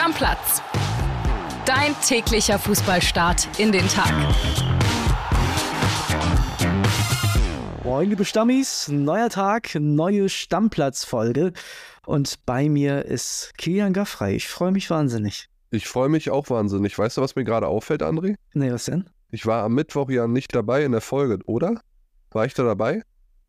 Stammplatz. Dein täglicher Fußballstart in den Tag. Moin, liebe Stammis, neuer Tag, neue Stammplatzfolge. Und bei mir ist Kilian Gaffrey. Ich freue mich wahnsinnig. Ich freue mich auch wahnsinnig. Weißt du, was mir gerade auffällt, André? Nee, was denn? Ich war am Mittwoch ja nicht dabei in der Folge, oder? War ich da dabei?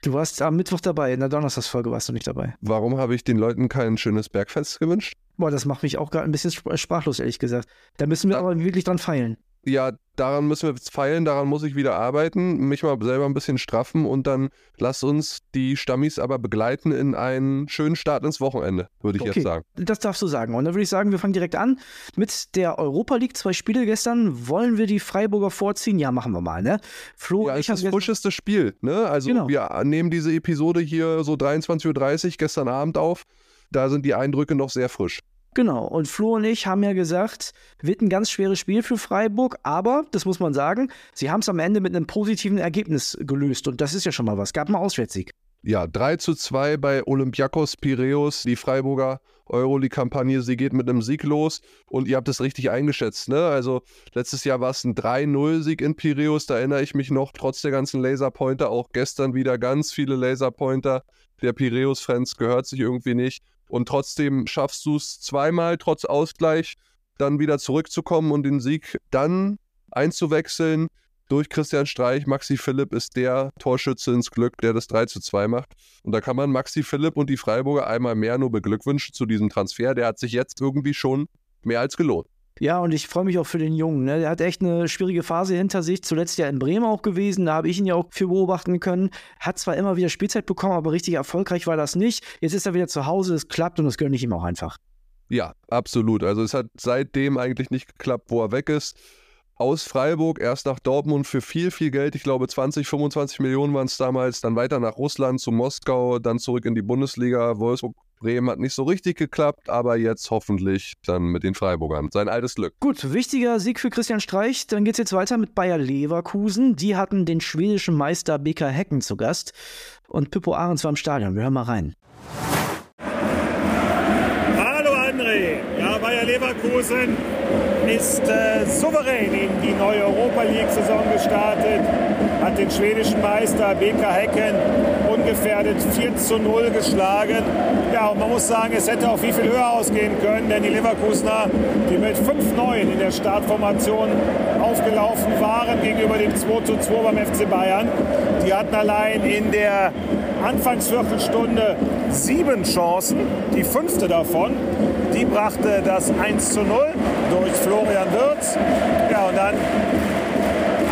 Du warst am Mittwoch dabei, in der Donnerstagsfolge warst du nicht dabei. Warum habe ich den Leuten kein schönes Bergfest gewünscht? Boah, das macht mich auch gerade ein bisschen sprachlos, ehrlich gesagt. Da müssen wir aber wirklich dran feilen ja, daran müssen wir jetzt feilen, daran muss ich wieder arbeiten, mich mal selber ein bisschen straffen und dann lass uns die Stammis aber begleiten in einen schönen Start ins Wochenende, würde ich okay, jetzt sagen. Das darfst du sagen. Und dann würde ich sagen, wir fangen direkt an mit der Europa League. Zwei Spiele gestern. Wollen wir die Freiburger vorziehen? Ja, machen wir mal, ne? Flo, ja, ich das frischeste Spiel, ne? Also genau. wir nehmen diese Episode hier so 23.30 Uhr gestern Abend auf. Da sind die Eindrücke noch sehr frisch. Genau, und Flo und ich haben ja gesagt, wird ein ganz schweres Spiel für Freiburg, aber, das muss man sagen, sie haben es am Ende mit einem positiven Ergebnis gelöst und das ist ja schon mal was. Gab einen Auswärtssieg. Ja, 3 zu 2 bei Olympiakos Piräus, die Freiburger Euroleague-Kampagne, sie geht mit einem Sieg los und ihr habt es richtig eingeschätzt, ne? Also letztes Jahr war es ein 3-0-Sieg in Piräus, da erinnere ich mich noch, trotz der ganzen Laserpointer, auch gestern wieder ganz viele Laserpointer. Der Piräus-Fans gehört sich irgendwie nicht und trotzdem schaffst du es zweimal trotz Ausgleich dann wieder zurückzukommen und den Sieg dann einzuwechseln durch Christian Streich. Maxi Philipp ist der Torschütze ins Glück, der das 3 zu 2 macht. Und da kann man Maxi Philipp und die Freiburger einmal mehr nur beglückwünschen zu diesem Transfer. Der hat sich jetzt irgendwie schon mehr als gelohnt. Ja, und ich freue mich auch für den Jungen. Ne? Der hat echt eine schwierige Phase hinter sich. Zuletzt ja in Bremen auch gewesen. Da habe ich ihn ja auch für beobachten können. Hat zwar immer wieder Spielzeit bekommen, aber richtig erfolgreich war das nicht. Jetzt ist er wieder zu Hause. Es klappt und das gönne ich ihm auch einfach. Ja, absolut. Also es hat seitdem eigentlich nicht geklappt, wo er weg ist. Aus Freiburg, erst nach Dortmund für viel, viel Geld. Ich glaube 20, 25 Millionen waren es damals. Dann weiter nach Russland, zu Moskau, dann zurück in die Bundesliga. Wolfsburg Bremen hat nicht so richtig geklappt, aber jetzt hoffentlich dann mit den Freiburgern. Sein altes Glück. Gut, wichtiger Sieg für Christian Streich. Dann geht es jetzt weiter mit Bayer Leverkusen. Die hatten den schwedischen Meister BK Hecken zu Gast. Und Pippo Ahrens war im Stadion. Wir hören mal rein. Hallo André. Ja, Bayer Leverkusen ist äh, souverän in die neue Europa League-Saison gestartet, hat den schwedischen Meister BK Hecken ungefährdet 4 zu 0 geschlagen. Ja, und man muss sagen, es hätte auch wie viel höher ausgehen können, denn die Leverkusener, die mit 5-9 in der Startformation aufgelaufen waren gegenüber dem 2 zu 2 beim FC Bayern, die hatten allein in der Anfangsviertelstunde sieben Chancen, die fünfte davon, die brachte das 1 zu 0 durch Florian Wirz. Ja, und dann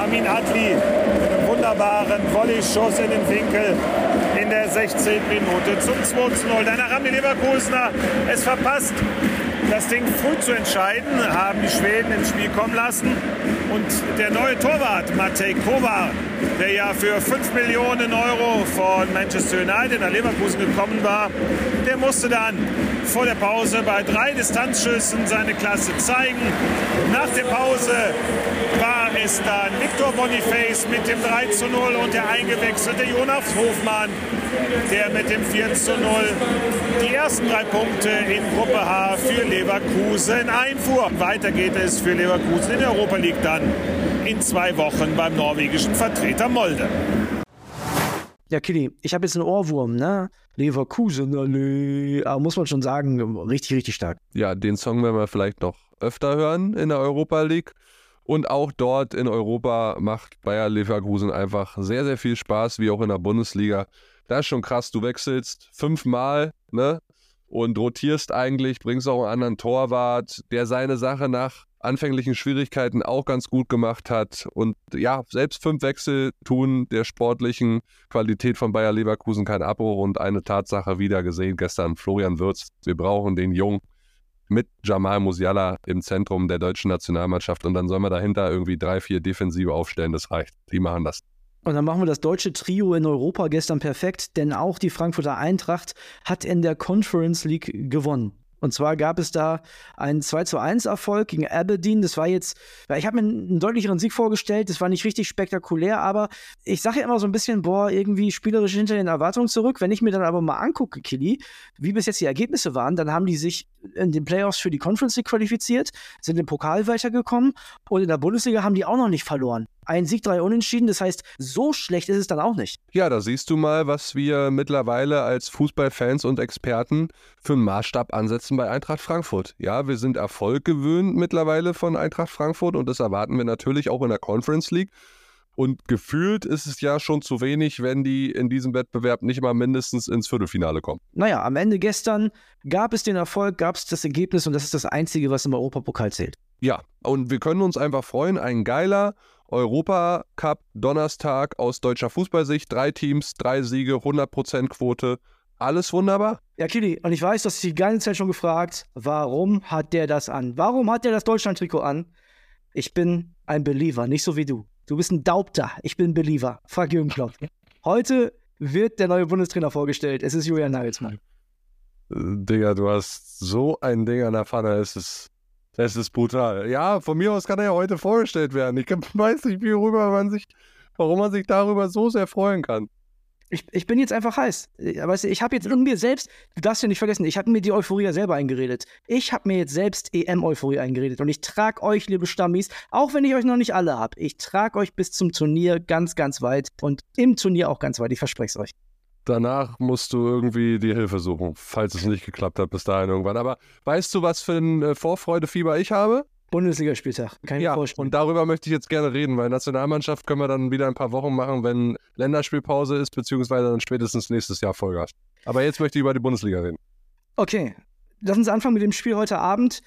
Amin Adli mit einem wunderbaren Volley-Schuss in den Winkel in der 16. Minute zum 2 zu 0. Danach haben die Leverkusener es verpasst, das Ding früh zu entscheiden, haben die Schweden ins Spiel kommen lassen. Und der neue Torwart, Matej Kovar, der ja für 5 Millionen Euro von Manchester United nach Leverkusen gekommen war, der musste dann vor der Pause bei drei Distanzschüssen seine Klasse zeigen. Nach der Pause war es dann Victor Boniface mit dem 3 zu 0 und der eingewechselte Jonas Hofmann, der mit dem 4 zu 0 die ersten drei Punkte in Gruppe H für Leverkusen einfuhr. Weiter geht es für Leverkusen in der Europa League dann in zwei Wochen beim norwegischen Vertreter Molde. Ja, Kili, ich habe jetzt einen Ohrwurm, ne? Leverkusen, alle. Aber muss man schon sagen, richtig, richtig stark. Ja, den Song werden wir vielleicht noch öfter hören in der Europa League. Und auch dort in Europa macht Bayer Leverkusen einfach sehr, sehr viel Spaß, wie auch in der Bundesliga. Das ist schon krass. Du wechselst fünfmal, ne? Und rotierst eigentlich, bringst auch einen anderen Torwart, der seine Sache nach anfänglichen Schwierigkeiten auch ganz gut gemacht hat. Und ja, selbst fünf Wechsel tun der sportlichen Qualität von Bayer Leverkusen keinen Abbruch und eine Tatsache wieder gesehen gestern Florian Würz. Wir brauchen den Jungen mit Jamal Musiala im Zentrum der deutschen Nationalmannschaft und dann sollen wir dahinter irgendwie drei, vier Defensive aufstellen. Das reicht. Die machen das. Und dann machen wir das deutsche Trio in Europa gestern perfekt, denn auch die Frankfurter Eintracht hat in der Conference League gewonnen. Und zwar gab es da einen 2 zu 1 Erfolg gegen Aberdeen. Das war jetzt, ich habe mir einen deutlicheren Sieg vorgestellt. Das war nicht richtig spektakulär, aber ich sage ja immer so ein bisschen, boah, irgendwie spielerisch hinter den Erwartungen zurück. Wenn ich mir dann aber mal angucke, Killy, wie bis jetzt die Ergebnisse waren, dann haben die sich in den Playoffs für die Conference League qualifiziert, sind im Pokal weitergekommen und in der Bundesliga haben die auch noch nicht verloren. Ein Sieg, drei Unentschieden, das heißt, so schlecht ist es dann auch nicht. Ja, da siehst du mal, was wir mittlerweile als Fußballfans und Experten für einen Maßstab ansetzen bei Eintracht Frankfurt. Ja, wir sind Erfolg gewöhnt mittlerweile von Eintracht Frankfurt und das erwarten wir natürlich auch in der Conference League. Und gefühlt ist es ja schon zu wenig, wenn die in diesem Wettbewerb nicht mal mindestens ins Viertelfinale kommen. Naja, am Ende gestern gab es den Erfolg, gab es das Ergebnis und das ist das Einzige, was im Europapokal zählt. Ja, und wir können uns einfach freuen. Ein geiler Europacup Donnerstag aus deutscher Fußballsicht. Drei Teams, drei Siege, 100% Quote. Alles wunderbar. Ja, Kili, und ich weiß, dass dich die ganze Zeit schon gefragt, warum hat der das an? Warum hat der das Deutschland-Trikot an? Ich bin ein Believer, nicht so wie du. Du bist ein Daubter, ich bin ein Believer. Frag Jürgen Klopp. Heute wird der neue Bundestrainer vorgestellt. Es ist Julian Nagelsmann. Digga, du hast so ein Ding an der Pfanne. Es ist das ist brutal. Ja, von mir aus kann er ja heute vorgestellt werden. Ich weiß nicht, worüber man sich, warum man sich darüber so sehr freuen kann. Ich, ich bin jetzt einfach heiß. Äh, weißt du, ich habe jetzt in mir selbst, du darfst ja nicht vergessen, ich habe mir die Euphorie ja selber eingeredet. Ich habe mir jetzt selbst EM-Euphorie eingeredet. Und ich trage euch, liebe Stammis, auch wenn ich euch noch nicht alle habe, ich trage euch bis zum Turnier ganz, ganz weit. Und im Turnier auch ganz weit. Ich verspreche es euch danach musst du irgendwie die Hilfe suchen, falls es nicht geklappt hat bis dahin irgendwann. Aber weißt du, was für ein äh, Vorfreudefieber ich habe? Bundesligaspieltag, ich ja, vorstellen. Und darüber möchte ich jetzt gerne reden, weil Nationalmannschaft können wir dann wieder ein paar Wochen machen, wenn Länderspielpause ist, beziehungsweise dann spätestens nächstes Jahr Vollgas. Aber jetzt möchte ich über die Bundesliga reden. Okay, lass uns anfangen mit dem Spiel heute Abend.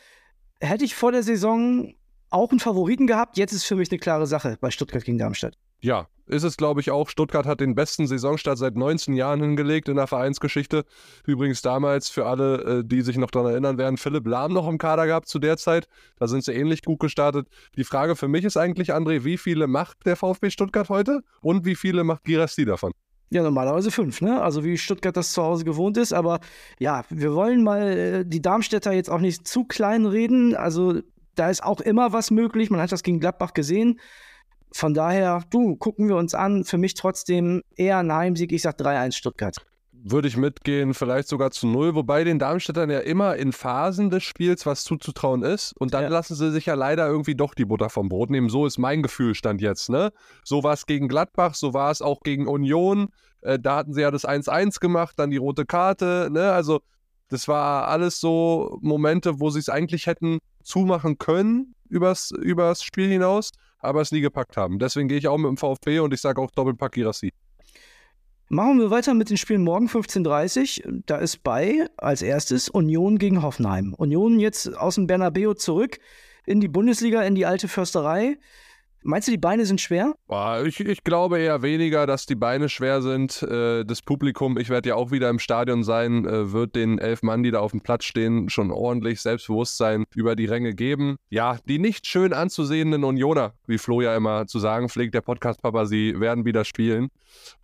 Hätte ich vor der Saison auch einen Favoriten gehabt, jetzt ist für mich eine klare Sache bei Stuttgart gegen Darmstadt. Ja, ist es, glaube ich, auch. Stuttgart hat den besten Saisonstart seit 19 Jahren hingelegt in der Vereinsgeschichte. Übrigens damals für alle, äh, die sich noch daran erinnern werden, Philipp Lahm noch im Kader gehabt zu der Zeit. Da sind sie ähnlich gut gestartet. Die Frage für mich ist eigentlich, André, wie viele macht der VfB Stuttgart heute und wie viele macht Girassi davon? Ja, normalerweise fünf, ne? Also wie Stuttgart das zu Hause gewohnt ist. Aber ja, wir wollen mal äh, die Darmstädter jetzt auch nicht zu klein reden. Also da ist auch immer was möglich. Man hat das gegen Gladbach gesehen. Von daher, du, gucken wir uns an. Für mich trotzdem eher ein Heimsieg. Ich sag 3-1 Stuttgart. Würde ich mitgehen, vielleicht sogar zu null, wobei den Darmstädtern ja immer in Phasen des Spiels was zuzutrauen ist. Und dann ja. lassen sie sich ja leider irgendwie doch die Butter vom Brot nehmen. So ist mein Gefühl stand jetzt, ne? So war es gegen Gladbach, so war es auch gegen Union. Äh, da hatten sie ja das 1-1 gemacht, dann die rote Karte, ne? Also, das war alles so Momente, wo sie es eigentlich hätten zumachen können übers, übers Spiel hinaus aber es nie gepackt haben. Deswegen gehe ich auch mit dem VfB und ich sage auch Doppelpack Girassi. Machen wir weiter mit den Spielen morgen 15.30 Uhr. Da ist bei als erstes Union gegen Hoffenheim. Union jetzt aus dem Bernabeu zurück in die Bundesliga, in die alte Försterei. Meinst du, die Beine sind schwer? Ich, ich, glaube eher weniger, dass die Beine schwer sind. Äh, das Publikum, ich werde ja auch wieder im Stadion sein, äh, wird den elf Mann, die da auf dem Platz stehen, schon ordentlich Selbstbewusstsein über die Ränge geben. Ja, die nicht schön anzusehenden Unioner, wie Flo ja immer zu sagen pflegt, der Podcast-Papa, sie werden wieder spielen.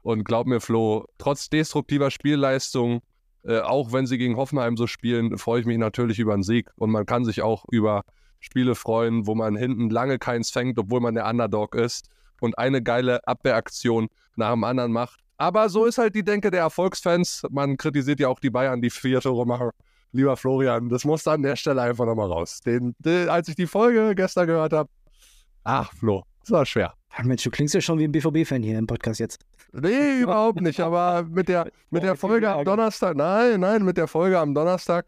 Und glaub mir, Flo, trotz destruktiver Spielleistung, äh, auch wenn sie gegen Hoffenheim so spielen, freue ich mich natürlich über einen Sieg. Und man kann sich auch über Spiele freuen, wo man hinten lange keins fängt, obwohl man der Underdog ist und eine geile Abwehraktion nach dem anderen macht. Aber so ist halt die Denke der Erfolgsfans. Man kritisiert ja auch die Bayern, die vier Tore machen. Lieber Florian, das musste an der Stelle einfach nochmal raus. Den, den, als ich die Folge gestern gehört habe, ach Flo, das war schwer. Mensch, du klingst ja schon wie ein BVB-Fan hier im Podcast jetzt. Nee, überhaupt nicht. Aber mit der, mit der Folge am Donnerstag, nein, nein, mit der Folge am Donnerstag,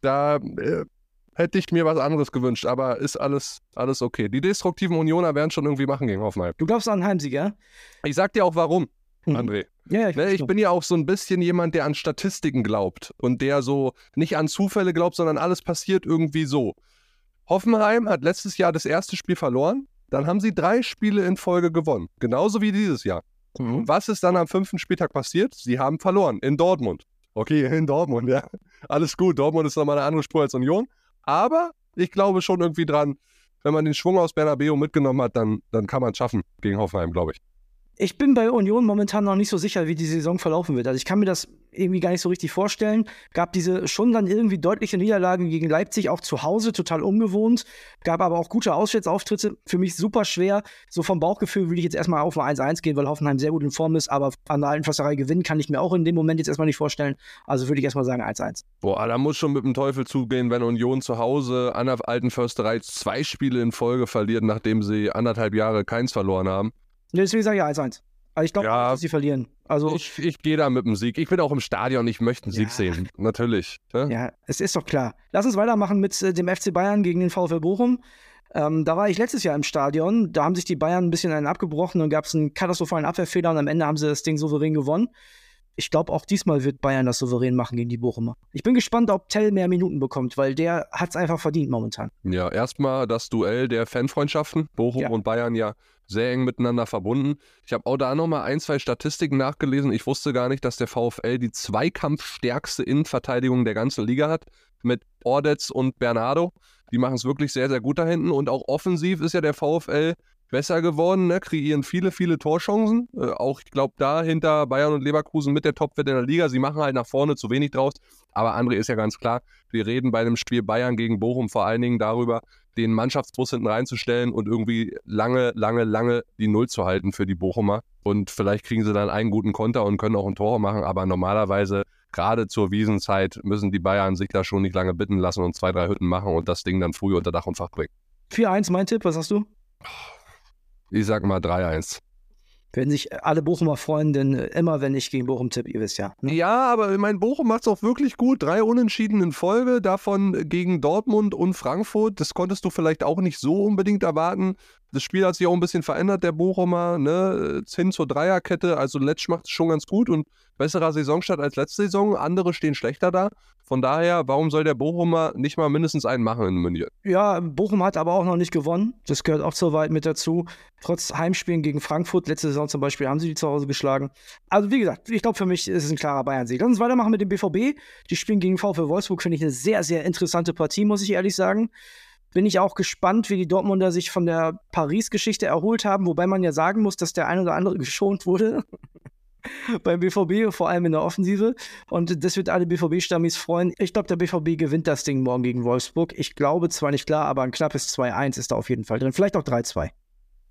da äh, hätte ich mir was anderes gewünscht, aber ist alles, alles okay. Die destruktiven Unioner werden schon irgendwie machen gegen Hoffenheim. Du glaubst an einen Heimsieg, ja? Ich sag dir auch warum, mhm. André. Ja, ich, ne, ich bin ja auch so ein bisschen jemand, der an Statistiken glaubt und der so nicht an Zufälle glaubt, sondern alles passiert irgendwie so. Hoffenheim hat letztes Jahr das erste Spiel verloren, dann haben sie drei Spiele in Folge gewonnen, genauso wie dieses Jahr. Mhm. Was ist dann am fünften Spieltag passiert? Sie haben verloren in Dortmund. Okay, in Dortmund, ja. Alles gut. Dortmund ist nochmal eine andere Spur als Union. Aber ich glaube schon irgendwie dran, wenn man den Schwung aus Bernabeu mitgenommen hat, dann, dann kann man es schaffen gegen Hoffenheim, glaube ich. Ich bin bei Union momentan noch nicht so sicher, wie die Saison verlaufen wird. Also ich kann mir das irgendwie gar nicht so richtig vorstellen. Gab diese schon dann irgendwie deutliche Niederlagen gegen Leipzig, auch zu Hause, total ungewohnt. Gab aber auch gute Auswärtsauftritte. Für mich super schwer. So vom Bauchgefühl würde ich jetzt erstmal auf ein 1-1 gehen, weil Hoffenheim sehr gut in Form ist. Aber an der alten Fasserei gewinnen kann ich mir auch in dem Moment jetzt erstmal nicht vorstellen. Also würde ich erstmal sagen 1-1. Boah, da muss schon mit dem Teufel zugehen, wenn Union zu Hause an der alten Försterei zwei Spiele in Folge verliert, nachdem sie anderthalb Jahre keins verloren haben. Deswegen sage ich 1-1. Also ich glaube, ja, dass sie verlieren. Also ich, ich gehe da mit dem Sieg. Ich bin auch im Stadion, ich möchte einen ja. Sieg sehen. Natürlich. Ja? ja, es ist doch klar. Lass uns weitermachen mit äh, dem FC Bayern gegen den VfL Bochum. Ähm, da war ich letztes Jahr im Stadion. Da haben sich die Bayern ein bisschen einen abgebrochen und gab es einen katastrophalen Abwehrfehler und am Ende haben sie das Ding souverän gewonnen. Ich glaube, auch diesmal wird Bayern das souverän machen gegen die Bochumer. Ich bin gespannt, ob Tell mehr Minuten bekommt, weil der hat es einfach verdient momentan. Ja, erstmal das Duell der Fanfreundschaften. Bochum ja. und Bayern ja sehr eng miteinander verbunden. Ich habe auch da nochmal ein, zwei Statistiken nachgelesen. Ich wusste gar nicht, dass der VfL die zweikampfstärkste Innenverteidigung der ganzen Liga hat mit Ordetz und Bernardo. Die machen es wirklich sehr, sehr gut da hinten. Und auch offensiv ist ja der VfL besser geworden, ne? kreieren viele, viele Torchancen. Äh, auch, ich glaube, da hinter Bayern und Leverkusen mit der Topwert in der Liga. Sie machen halt nach vorne zu wenig draus. Aber André ist ja ganz klar, wir reden bei dem Spiel Bayern gegen Bochum vor allen Dingen darüber, den Mannschaftsbus hinten reinzustellen und irgendwie lange, lange, lange die Null zu halten für die Bochumer. Und vielleicht kriegen sie dann einen guten Konter und können auch ein Tor machen, aber normalerweise, gerade zur Wiesenzeit, müssen die Bayern sich da schon nicht lange bitten lassen und zwei, drei Hütten machen und das Ding dann früh unter Dach und Fach bringen. 4-1 mein Tipp, was hast du? Ich sag mal 3-1 werden sich alle Bochumer freuen, denn äh, immer wenn ich gegen Bochum tippe, ihr wisst ja. Ne? Ja, aber mein Bochum macht es auch wirklich gut. Drei Unentschieden in Folge, davon gegen Dortmund und Frankfurt. Das konntest du vielleicht auch nicht so unbedingt erwarten. Das Spiel hat sich auch ein bisschen verändert, der Bochumer, ne? Hin zur Dreierkette. Also Letsch macht es schon ganz gut und besserer Saisonstart als letzte Saison. Andere stehen schlechter da. Von daher, warum soll der Bochumer nicht mal mindestens einen machen in München? Ja, Bochum hat aber auch noch nicht gewonnen. Das gehört auch so weit mit dazu. Trotz Heimspielen gegen Frankfurt, letzte Saison zum Beispiel, haben sie die zu Hause geschlagen. Also, wie gesagt, ich glaube, für mich ist es ein klarer Bayern-Sieg. Lass uns weitermachen mit dem BVB. Die spielen gegen VfL Wolfsburg, finde ich eine sehr, sehr interessante Partie, muss ich ehrlich sagen bin ich auch gespannt, wie die Dortmunder sich von der Paris-Geschichte erholt haben, wobei man ja sagen muss, dass der ein oder andere geschont wurde beim BVB, vor allem in der Offensive. Und das wird alle BVB-Stammis freuen. Ich glaube, der BVB gewinnt das Ding morgen gegen Wolfsburg. Ich glaube zwar nicht klar, aber ein knappes 2-1 ist da auf jeden Fall drin. Vielleicht auch 3-2.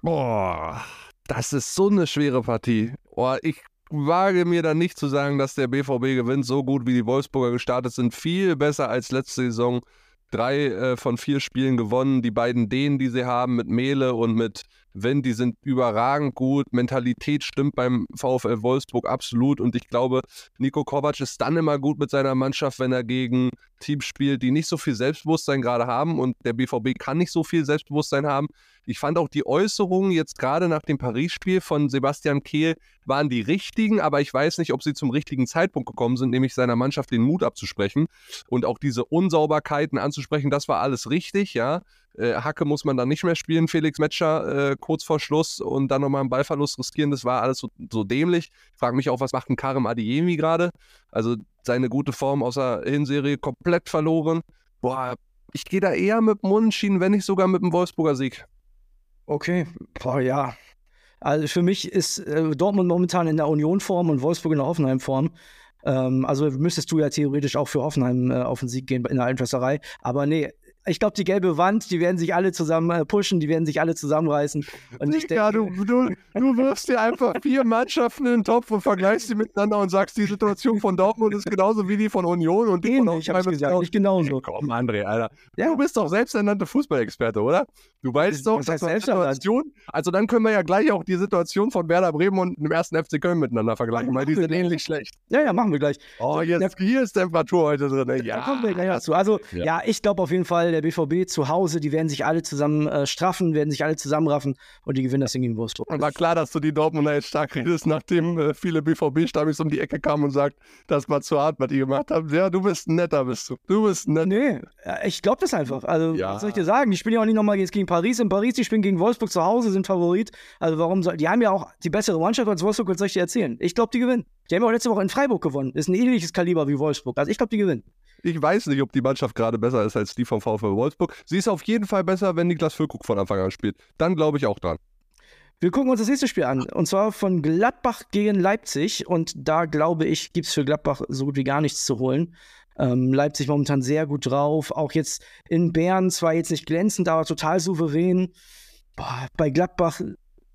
Boah, das ist so eine schwere Partie. Boah, ich wage mir dann nicht zu sagen, dass der BVB gewinnt. So gut wie die Wolfsburger gestartet sind, viel besser als letzte Saison drei äh, von vier Spielen gewonnen. Die beiden Dänen, die sie haben mit Mele und mit Wind, die sind überragend gut. Mentalität stimmt beim VfL Wolfsburg absolut. Und ich glaube, Nico Kovac ist dann immer gut mit seiner Mannschaft, wenn er gegen Teams spielt, die nicht so viel Selbstbewusstsein gerade haben. Und der BVB kann nicht so viel Selbstbewusstsein haben. Ich fand auch die Äußerungen jetzt gerade nach dem Paris-Spiel von Sebastian Kehl waren die richtigen, aber ich weiß nicht, ob sie zum richtigen Zeitpunkt gekommen sind, nämlich seiner Mannschaft den Mut abzusprechen und auch diese Unsauberkeiten anzusprechen. Das war alles richtig, ja. Äh, Hacke muss man dann nicht mehr spielen, Felix Metscher äh, kurz vor Schluss und dann nochmal einen Ballverlust riskieren. Das war alles so, so dämlich. Ich frage mich auch, was macht ein Karim Adiemi gerade? Also seine gute Form aus der Hinserie komplett verloren. Boah, ich gehe da eher mit dem Unentschieden, wenn nicht sogar mit dem Wolfsburger Sieg. Okay, boah, ja. Also für mich ist äh, Dortmund momentan in der Union-Form und Wolfsburg in der Hoffenheim-Form. Ähm, also müsstest du ja theoretisch auch für Hoffenheim äh, auf den Sieg gehen in der Altwasserei. Aber nee, ich glaube, die gelbe Wand, die werden sich alle zusammen äh, pushen, die werden sich alle zusammenreißen. Und Digga, du, du, du wirfst dir einfach vier Mannschaften in den Topf und vergleichst sie miteinander und sagst, die Situation von Dortmund ist genauso wie die von Union und die Ähnlich, von ich gesagt, nicht genauso. Komm, André, Alter. Ja. Du bist doch selbsternannte Fußballexperte, oder? Du weißt doch, das heißt Situation. Also dann können wir ja gleich auch die Situation von Werder Bremen und dem ersten FC Köln miteinander vergleichen, weil die sind ähnlich schlecht. Ja, ja, machen wir gleich. Oh, jetzt, hier ist Temperatur heute drin. Ja, da kommen wir gleich dazu. Also, ja, ja ich glaube auf jeden Fall, der BVB zu Hause, die werden sich alle zusammen äh, straffen, werden sich alle zusammenraffen und die gewinnen das Ding gegen Wolfsburg. War klar, dass du die Dortmunder jetzt stark redest, nachdem äh, viele BVB-Stammis um die Ecke kamen und sagt, das war zu hart, was die gemacht haben. Ja, du bist ein netter, bist du. Du bist ein netter. Nee, ich glaube das einfach. Also, ja. was soll ich dir sagen? Die spielen ja auch nicht nochmal gegen Paris. In Paris, die spielen gegen Wolfsburg zu Hause, sind Favorit. Also warum soll, die haben ja auch die bessere Mannschaft als Wolfsburg, was soll ich dir erzählen? Ich glaube, die gewinnen. Die haben ja auch letzte Woche in Freiburg gewonnen. Ist ein ähnliches Kaliber wie Wolfsburg. Also ich glaube, die gewinnen. Ich weiß nicht, ob die Mannschaft gerade besser ist als die vom VfL Wolfsburg. Sie ist auf jeden Fall besser, wenn Niklas Füllkrug von Anfang an spielt. Dann glaube ich auch dran. Wir gucken uns das nächste Spiel an. Und zwar von Gladbach gegen Leipzig. Und da glaube ich, gibt es für Gladbach so gut wie gar nichts zu holen. Ähm, Leipzig momentan sehr gut drauf. Auch jetzt in Bern zwar jetzt nicht glänzend, aber total souverän. Boah, bei Gladbach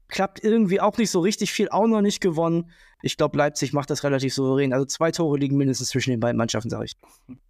klappt irgendwie auch nicht so richtig viel, auch noch nicht gewonnen. Ich glaube, Leipzig macht das relativ souverän. Also zwei Tore liegen mindestens zwischen den beiden Mannschaften, sage ich.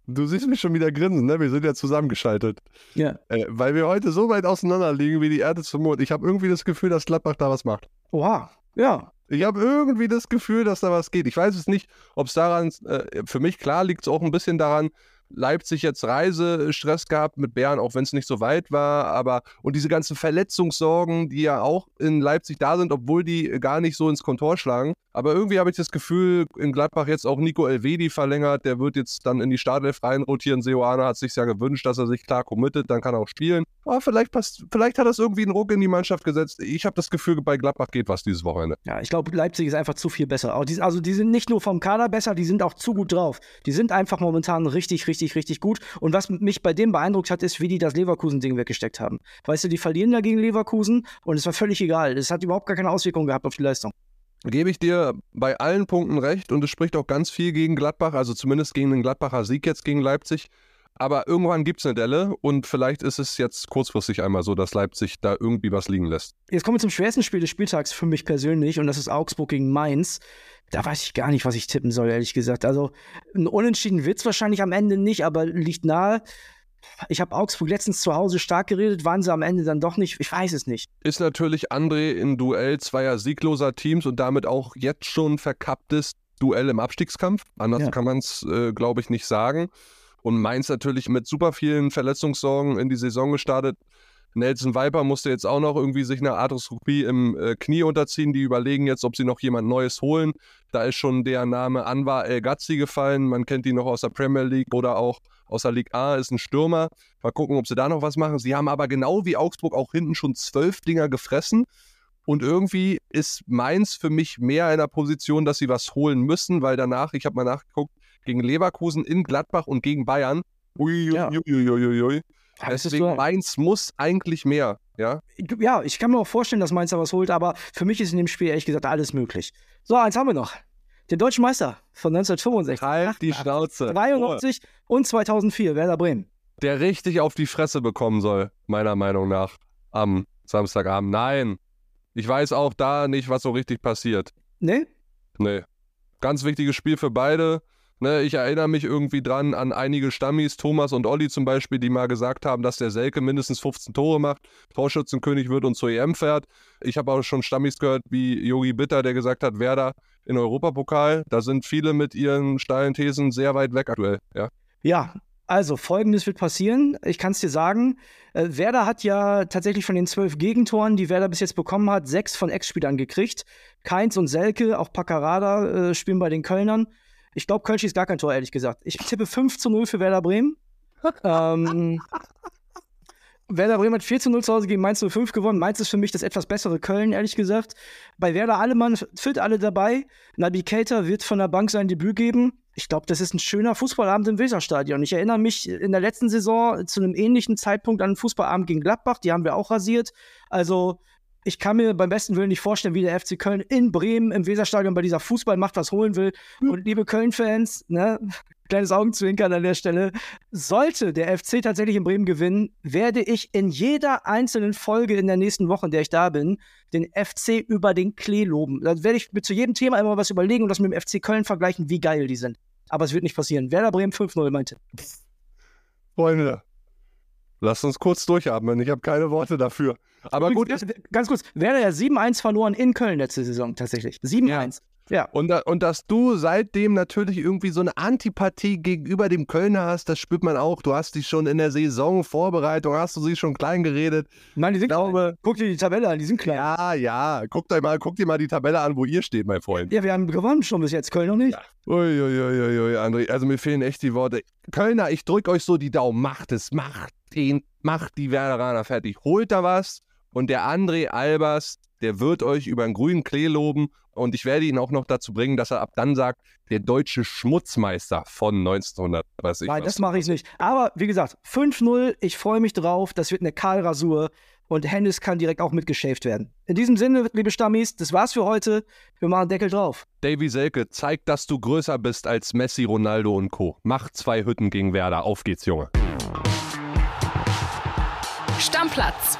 Du siehst mich schon wieder grinsen, ne? Wir sind ja zusammengeschaltet. Ja. Äh, weil wir heute so weit auseinander liegen wie die Erde zum Mond. Ich habe irgendwie das Gefühl, dass Gladbach da was macht. Oha, ja. Ich habe irgendwie das Gefühl, dass da was geht. Ich weiß es nicht, ob es daran, äh, für mich klar liegt es auch ein bisschen daran, Leipzig jetzt Reisestress gehabt mit Bern, auch wenn es nicht so weit war, aber und diese ganzen Verletzungssorgen, die ja auch in Leipzig da sind, obwohl die gar nicht so ins Kontor schlagen. Aber irgendwie habe ich das Gefühl, in Gladbach jetzt auch Nico Elvedi verlängert, der wird jetzt dann in die Startelf reinrotieren. Seoane hat sich ja gewünscht, dass er sich klar committet, dann kann er auch spielen. Aber vielleicht, passt, vielleicht hat das irgendwie einen Ruck in die Mannschaft gesetzt. Ich habe das Gefühl, bei Gladbach geht was dieses Wochenende. Ja, ich glaube, Leipzig ist einfach zu viel besser. Also die sind nicht nur vom Kader besser, die sind auch zu gut drauf. Die sind einfach momentan richtig, richtig, richtig gut. Und was mich bei dem beeindruckt hat, ist, wie die das Leverkusen-Ding weggesteckt haben. Weißt du, die verlieren da gegen Leverkusen und es war völlig egal. Es hat überhaupt gar keine Auswirkungen gehabt auf die Leistung gebe ich dir bei allen Punkten recht und es spricht auch ganz viel gegen Gladbach, also zumindest gegen den Gladbacher Sieg jetzt gegen Leipzig. Aber irgendwann gibt es eine Delle und vielleicht ist es jetzt kurzfristig einmal so, dass Leipzig da irgendwie was liegen lässt. Jetzt kommen wir zum schwersten Spiel des Spieltags für mich persönlich und das ist Augsburg gegen Mainz. Da weiß ich gar nicht, was ich tippen soll, ehrlich gesagt. Also ein Unentschieden wird es wahrscheinlich am Ende nicht, aber liegt nahe. Ich habe Augsburg letztens zu Hause stark geredet, waren sie am Ende dann doch nicht? Ich weiß es nicht. Ist natürlich André in Duell zweier siegloser Teams und damit auch jetzt schon verkapptes Duell im Abstiegskampf. Anders ja. kann man es, äh, glaube ich, nicht sagen. Und Mainz natürlich mit super vielen Verletzungssorgen in die Saison gestartet. Nelson Viper musste jetzt auch noch irgendwie sich eine Arthroskopie im äh, Knie unterziehen. Die überlegen jetzt, ob sie noch jemand Neues holen. Da ist schon der Name Anwar El Ghazi gefallen. Man kennt ihn noch aus der Premier League oder auch aus der Ligue A, ist ein Stürmer. Mal gucken, ob sie da noch was machen. Sie haben aber genau wie Augsburg auch hinten schon zwölf Dinger gefressen. Und irgendwie ist Mainz für mich mehr in der Position, dass sie was holen müssen, weil danach, ich habe mal nachgeguckt, gegen Leverkusen in Gladbach und gegen Bayern. Ui, ja. ui, ui, ui, ui. Deswegen Mainz muss eigentlich mehr, ja? Ja, ich kann mir auch vorstellen, dass Mainz da was holt, aber für mich ist in dem Spiel ehrlich gesagt alles möglich. So, eins haben wir noch den deutschen Meister von 1965. Halt die Schnauze. 93 oh. und 2004, Werder Bremen. Der richtig auf die Fresse bekommen soll, meiner Meinung nach, am Samstagabend. Nein, ich weiß auch da nicht, was so richtig passiert. Nee? Nee. Ganz wichtiges Spiel für beide. Ne, ich erinnere mich irgendwie dran an einige Stammis, Thomas und Olli zum Beispiel, die mal gesagt haben, dass der Selke mindestens 15 Tore macht, Torschützenkönig wird und zur EM fährt. Ich habe auch schon Stammis gehört wie Yogi Bitter, der gesagt hat, Werder in Europapokal. Da sind viele mit ihren steilen Thesen sehr weit weg aktuell. Ja, ja also folgendes wird passieren. Ich kann es dir sagen. Äh, Werder hat ja tatsächlich von den zwölf Gegentoren, die Werder bis jetzt bekommen hat, sechs von Ex-Spielern gekriegt. Keins und Selke, auch Paccarada äh, spielen bei den Kölnern. Ich glaube, Köln schießt gar kein Tor, ehrlich gesagt. Ich tippe 5 zu 0 für Werder Bremen. ähm, Werder Bremen hat 4 zu 0 zu Hause gegen Mainz 05 gewonnen. Mainz ist für mich das etwas bessere Köln, ehrlich gesagt. Bei Werder Allemann fit alle dabei. Nabi Keita wird von der Bank sein Debüt geben. Ich glaube, das ist ein schöner Fußballabend im Weserstadion. Ich erinnere mich in der letzten Saison zu einem ähnlichen Zeitpunkt an einen Fußballabend gegen Gladbach. Die haben wir auch rasiert. Also ich kann mir beim besten Willen nicht vorstellen, wie der FC Köln in Bremen im Weserstadion bei dieser Fußballmacht was holen will. Hm. Und liebe Köln-Fans, ne, kleines Augenzwinkern an der Stelle, sollte der FC tatsächlich in Bremen gewinnen, werde ich in jeder einzelnen Folge in der nächsten Woche, in der ich da bin, den FC über den Klee loben. Da werde ich mir zu jedem Thema immer was überlegen und das mit dem FC Köln vergleichen, wie geil die sind. Aber es wird nicht passieren. Werder Bremen 5-0, meinte. Freunde, lasst uns kurz durchatmen. Ich habe keine Worte dafür. Aber gut. Ganz kurz, Werder ja 7-1 verloren in Köln letzte Saison tatsächlich. 7-1. Ja. Ja. Und, und dass du seitdem natürlich irgendwie so eine Antipathie gegenüber dem Kölner hast, das spürt man auch. Du hast dich schon in der Saisonvorbereitung, hast du sie schon klein geredet. Nein, die sind glaube, klein. Guck dir die Tabelle an, die sind klein. Ja, ja. Guckt euch mal, guck dir mal die Tabelle an, wo ihr steht, mein Freund. Ja, wir haben gewonnen schon bis jetzt, Köln noch nicht. Ja. Uiuiuiui, ui, ui, André. Also mir fehlen echt die Worte. Kölner, ich drück euch so die Daumen. Macht es, macht den, macht die Werderaner fertig. Holt da was und der André Albers, der wird euch über den grünen Klee loben. Und ich werde ihn auch noch dazu bringen, dass er ab dann sagt, der deutsche Schmutzmeister von 1900. Weiß ich Nein, das mache ich nicht. Aber wie gesagt, 5-0, ich freue mich drauf. Das wird eine Kahlrasur. Und Hennis kann direkt auch mitgeschäft werden. In diesem Sinne, liebe Stammis, das war's für heute. Wir machen Deckel drauf. Davy Selke, zeig, dass du größer bist als Messi, Ronaldo und Co. Mach zwei Hütten gegen Werder. Auf geht's, Junge. Stammplatz